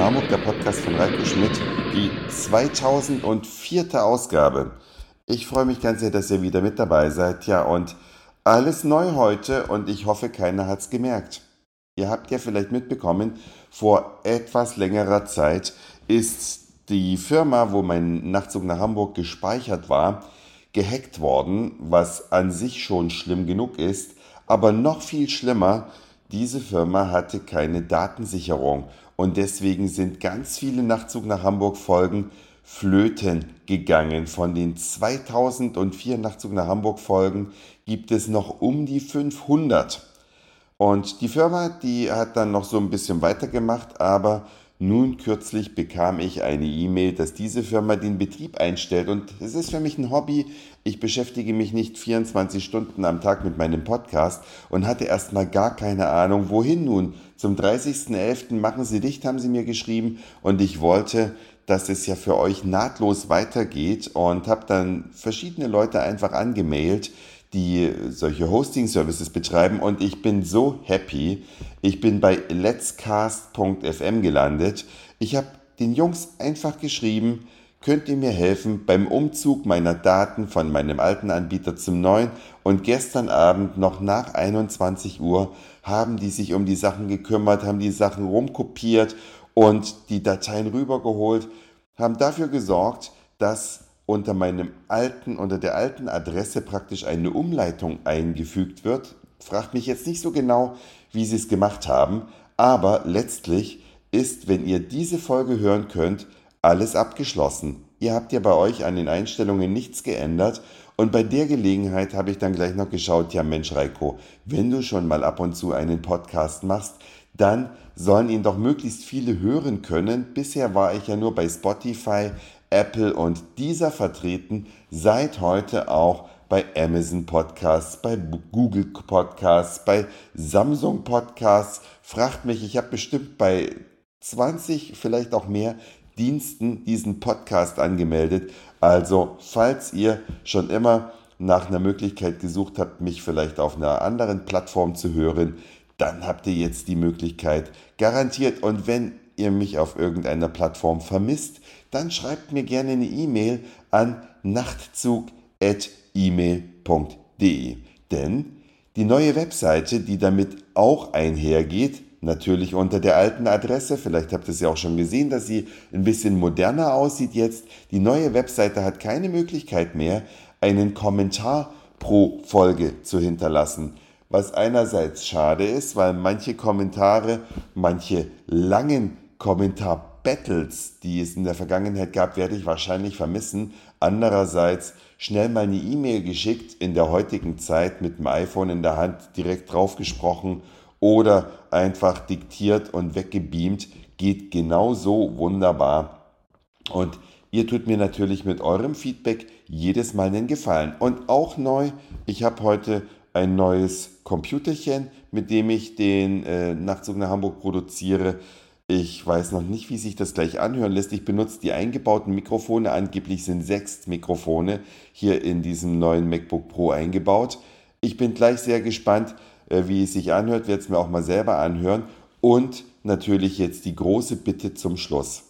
Hamburg, der Podcast von Reiko Schmidt, die 2004. Ausgabe. Ich freue mich ganz sehr, dass ihr wieder mit dabei seid. Ja, und alles neu heute und ich hoffe, keiner hat es gemerkt. Ihr habt ja vielleicht mitbekommen, vor etwas längerer Zeit ist die Firma, wo mein Nachtzug nach Hamburg gespeichert war, gehackt worden, was an sich schon schlimm genug ist, aber noch viel schlimmer, diese Firma hatte keine Datensicherung und deswegen sind ganz viele Nachtzug nach Hamburg Folgen flöten gegangen. Von den 2004 Nachtzug nach Hamburg Folgen gibt es noch um die 500. Und die Firma, die hat dann noch so ein bisschen weitergemacht, aber nun kürzlich bekam ich eine E-Mail, dass diese Firma den Betrieb einstellt und es ist für mich ein Hobby. Ich beschäftige mich nicht 24 Stunden am Tag mit meinem Podcast und hatte erstmal gar keine Ahnung, wohin nun. Zum 30.11. machen Sie dicht, haben Sie mir geschrieben und ich wollte, dass es ja für euch nahtlos weitergeht und habe dann verschiedene Leute einfach angemailt, die solche Hosting-Services betreiben und ich bin so happy. Ich bin bei letscast.fm gelandet. Ich habe den Jungs einfach geschrieben, könnt ihr mir helfen beim Umzug meiner Daten von meinem alten Anbieter zum neuen und gestern Abend noch nach 21 Uhr haben die sich um die Sachen gekümmert, haben die Sachen rumkopiert und die Dateien rübergeholt, haben dafür gesorgt, dass unter meinem alten, unter der alten Adresse praktisch eine Umleitung eingefügt wird. Fragt mich jetzt nicht so genau, wie sie es gemacht haben, aber letztlich ist, wenn ihr diese Folge hören könnt, alles abgeschlossen. Ihr habt ja bei euch an den Einstellungen nichts geändert und bei der Gelegenheit habe ich dann gleich noch geschaut, ja Mensch Reiko, wenn du schon mal ab und zu einen Podcast machst, dann sollen ihn doch möglichst viele hören können. Bisher war ich ja nur bei Spotify, Apple und dieser vertreten, seit heute auch bei Amazon Podcasts, bei Google Podcasts, bei Samsung Podcasts. Fragt mich, ich habe bestimmt bei 20, vielleicht auch mehr Diensten diesen Podcast angemeldet. Also, falls ihr schon immer nach einer Möglichkeit gesucht habt, mich vielleicht auf einer anderen Plattform zu hören, dann habt ihr jetzt die Möglichkeit garantiert. Und wenn ihr mich auf irgendeiner Plattform vermisst, dann schreibt mir gerne eine E-Mail an nachtzug.email.de. Denn die neue Webseite, die damit auch einhergeht, natürlich unter der alten Adresse, vielleicht habt ihr es ja auch schon gesehen, dass sie ein bisschen moderner aussieht jetzt. Die neue Webseite hat keine Möglichkeit mehr, einen Kommentar pro Folge zu hinterlassen. Was einerseits schade ist, weil manche Kommentare, manche langen Kommentare Battles, die es in der Vergangenheit gab, werde ich wahrscheinlich vermissen. Andererseits schnell mal eine E-Mail geschickt in der heutigen Zeit mit dem iPhone in der Hand direkt draufgesprochen oder einfach diktiert und weggebeamt geht genauso wunderbar. Und ihr tut mir natürlich mit eurem Feedback jedes Mal einen Gefallen. Und auch neu, ich habe heute ein neues Computerchen, mit dem ich den äh, Nachtzug nach Hamburg produziere. Ich weiß noch nicht, wie sich das gleich anhören lässt. Ich benutze die eingebauten Mikrofone. Angeblich sind sechs Mikrofone hier in diesem neuen MacBook Pro eingebaut. Ich bin gleich sehr gespannt, äh, wie es sich anhört. Werde es mir auch mal selber anhören. Und natürlich jetzt die große Bitte zum Schluss.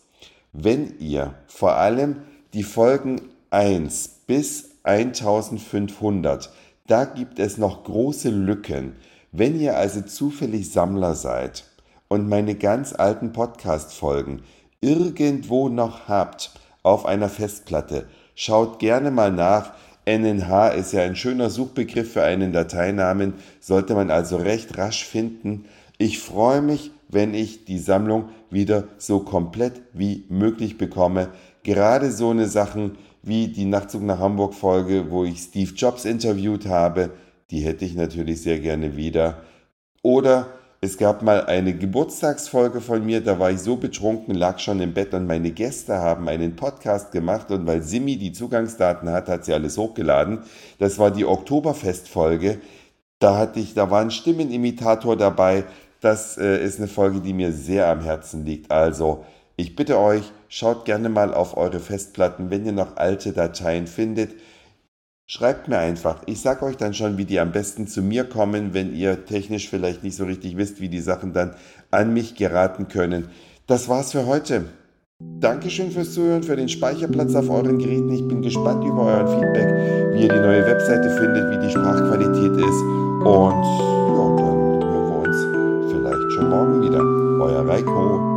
Wenn ihr vor allem die Folgen 1 bis 1500, da gibt es noch große Lücken. Wenn ihr also zufällig Sammler seid, und meine ganz alten Podcast-Folgen irgendwo noch habt auf einer Festplatte, schaut gerne mal nach. NNH ist ja ein schöner Suchbegriff für einen Dateinamen, sollte man also recht rasch finden. Ich freue mich, wenn ich die Sammlung wieder so komplett wie möglich bekomme. Gerade so eine Sachen wie die Nachtzug nach Hamburg Folge, wo ich Steve Jobs interviewt habe, die hätte ich natürlich sehr gerne wieder. Oder es gab mal eine Geburtstagsfolge von mir, da war ich so betrunken, lag schon im Bett und meine Gäste haben einen Podcast gemacht und weil Simi die Zugangsdaten hat, hat sie alles hochgeladen. Das war die Oktoberfestfolge. Da hatte ich, da war ein Stimmenimitator dabei. Das äh, ist eine Folge, die mir sehr am Herzen liegt. Also, ich bitte euch, schaut gerne mal auf eure Festplatten, wenn ihr noch alte Dateien findet. Schreibt mir einfach. Ich sage euch dann schon, wie die am besten zu mir kommen, wenn ihr technisch vielleicht nicht so richtig wisst, wie die Sachen dann an mich geraten können. das war's für heute. Dankeschön fürs Zuhören, für den Speicherplatz auf euren Geräten. Ich bin gespannt über euren Feedback, wie ihr die neue Webseite findet, wie die Sprachqualität ist. Und ja, dann hören wir uns vielleicht schon morgen wieder. Euer Reiko.